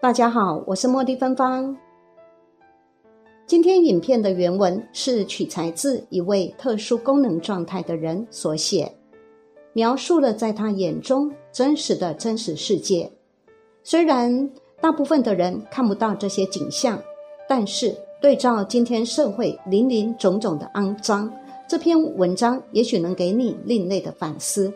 大家好，我是茉莉芬芳。今天影片的原文是取材自一位特殊功能状态的人所写，描述了在他眼中真实的真实世界。虽然大部分的人看不到这些景象，但是对照今天社会林林种种的肮脏，这篇文章也许能给你另类的反思。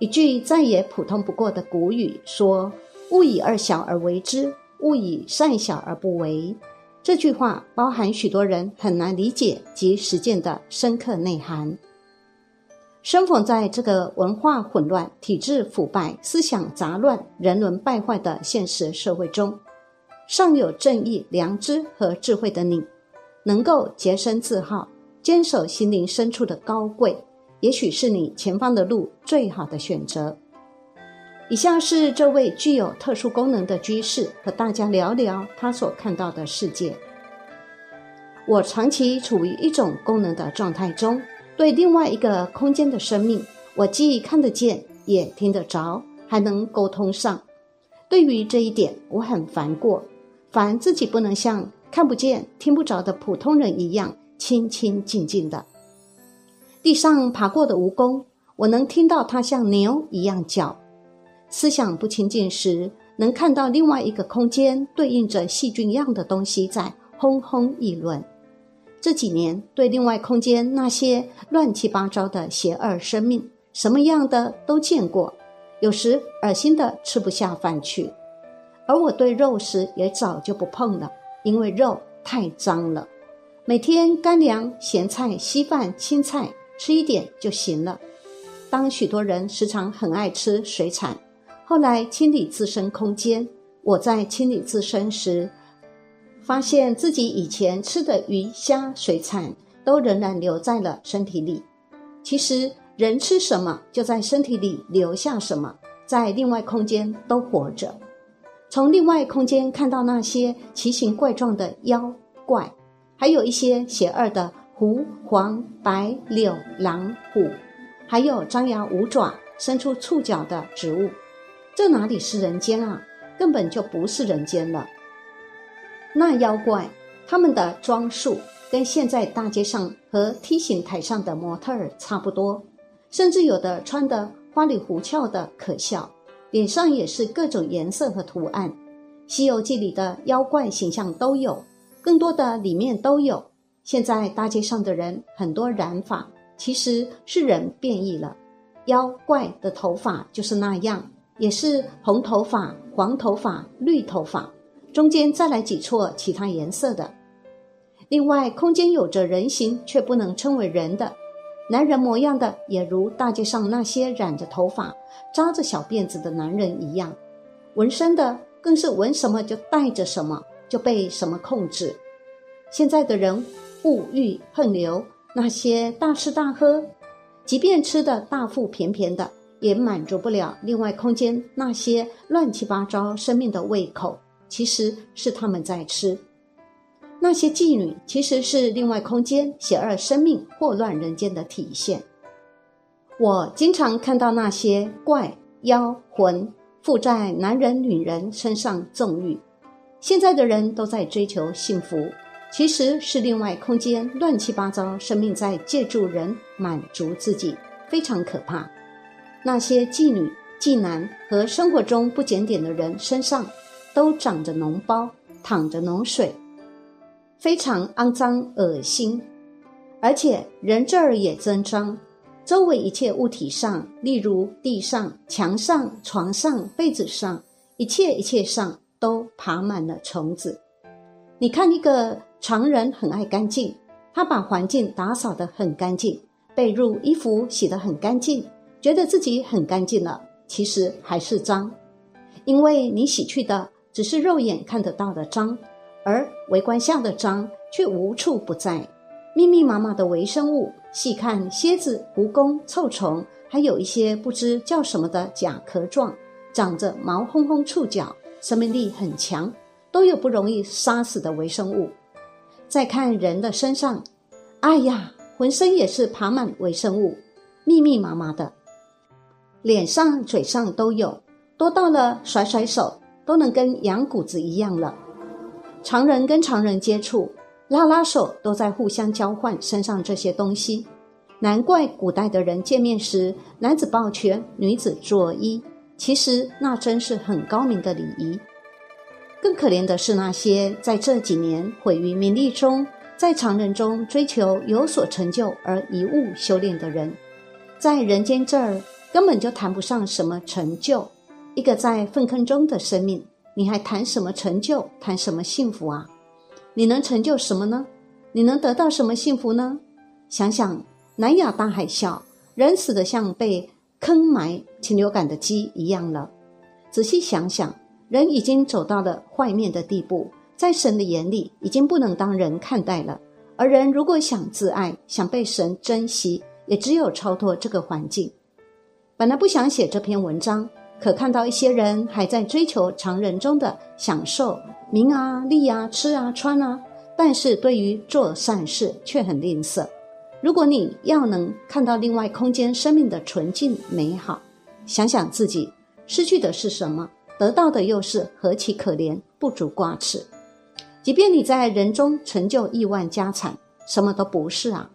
一句再也普通不过的古语说。勿以恶小而为之，勿以善小而不为。这句话包含许多人很难理解及实践的深刻内涵。生活在这个文化混乱、体制腐败、思想杂乱、人伦败坏的现实社会中，尚有正义、良知和智慧的你，能够洁身自好，坚守心灵深处的高贵，也许是你前方的路最好的选择。以下是这位具有特殊功能的居士和大家聊聊他所看到的世界。我长期处于一种功能的状态中，对另外一个空间的生命，我既看得见，也听得着，还能沟通上。对于这一点，我很烦过，烦自己不能像看不见、听不着的普通人一样清清静静的。地上爬过的蜈蚣，我能听到它像牛一样叫。思想不清净时，能看到另外一个空间对应着细菌样的东西在轰轰议论。这几年，对另外空间那些乱七八糟的邪恶生命，什么样的都见过，有时恶心的吃不下饭去。而我对肉食也早就不碰了，因为肉太脏了。每天干粮、咸菜、稀饭、青菜吃一点就行了。当许多人时常很爱吃水产。后来清理自身空间，我在清理自身时，发现自己以前吃的鱼虾水产都仍然留在了身体里。其实人吃什么，就在身体里留下什么，在另外空间都活着。从另外空间看到那些奇形怪状的妖怪，还有一些邪恶的狐、黄、白、柳、狼、虎，还有张牙舞爪、伸出触角的植物。这哪里是人间啊？根本就不是人间了。那妖怪，他们的装束跟现在大街上和梯形台上的模特儿差不多，甚至有的穿的花里胡俏的可笑，脸上也是各种颜色和图案。《西游记》里的妖怪形象都有，更多的里面都有。现在大街上的人很多染发，其实是人变异了。妖怪的头发就是那样。也是红头发、黄头发、绿头发，中间再来几撮其他颜色的。另外，空间有着人形却不能称为人的男人模样的，也如大街上那些染着头发、扎着小辫子的男人一样。纹身的更是纹什么就带着什么，就被什么控制。现在的人物欲横流，那些大吃大喝，即便吃的大腹便便的。也满足不了另外空间那些乱七八糟生命的胃口，其实是他们在吃。那些妓女其实是另外空间邪恶生命祸乱人间的体现。我经常看到那些怪妖魂附在男人女人身上纵欲。现在的人都在追求幸福，其实是另外空间乱七八糟生命在借助人满足自己，非常可怕。那些妓女、妓男和生活中不检点的人身上，都长着脓包，淌着脓水，非常肮脏恶心。而且人这儿也增脏，周围一切物体上，例如地上、墙上、床上、被子上，一切一切上都爬满了虫子。你看一个常人很爱干净，他把环境打扫得很干净，被褥、衣服洗得很干净。觉得自己很干净了，其实还是脏，因为你洗去的只是肉眼看得到的脏，而围观下的脏却无处不在，密密麻麻的微生物，细看蝎子、蜈蚣、臭虫，还有一些不知叫什么的甲壳状，长着毛烘烘触角，生命力很强，都有不容易杀死的微生物。再看人的身上，哎呀，浑身也是爬满微生物，密密麻麻的。脸上、嘴上都有，多到了甩甩手，都能跟羊骨子一样了。常人跟常人接触，拉拉手都在互相交换身上这些东西。难怪古代的人见面时，男子抱拳，女子作揖。其实那真是很高明的礼仪。更可怜的是那些在这几年毁于名利中，在常人中追求有所成就而贻误修炼的人，在人间这儿根本就谈不上什么成就。一个在粪坑中的生命，你还谈什么成就？谈什么幸福啊？你能成就什么呢？你能得到什么幸福呢？想想南亚大海啸，人死的像被。坑埋禽流感的鸡一样了。仔细想想，人已经走到了坏面的地步，在神的眼里已经不能当人看待了。而人如果想自爱，想被神珍惜，也只有超脱这个环境。本来不想写这篇文章，可看到一些人还在追求常人中的享受、名啊、利啊、吃啊、穿啊，但是对于做善事却很吝啬。如果你要能看到另外空间生命的纯净美好，想想自己失去的是什么，得到的又是何其可怜，不足挂齿。即便你在人中成就亿万家产，什么都不是啊！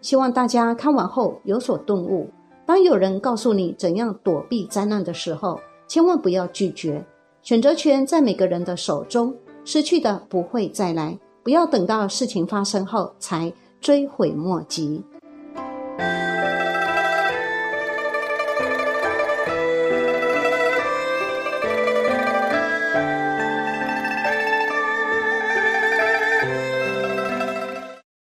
希望大家看完后有所顿悟。当有人告诉你怎样躲避灾难的时候，千万不要拒绝。选择权在每个人的手中，失去的不会再来。不要等到事情发生后才。追悔莫及。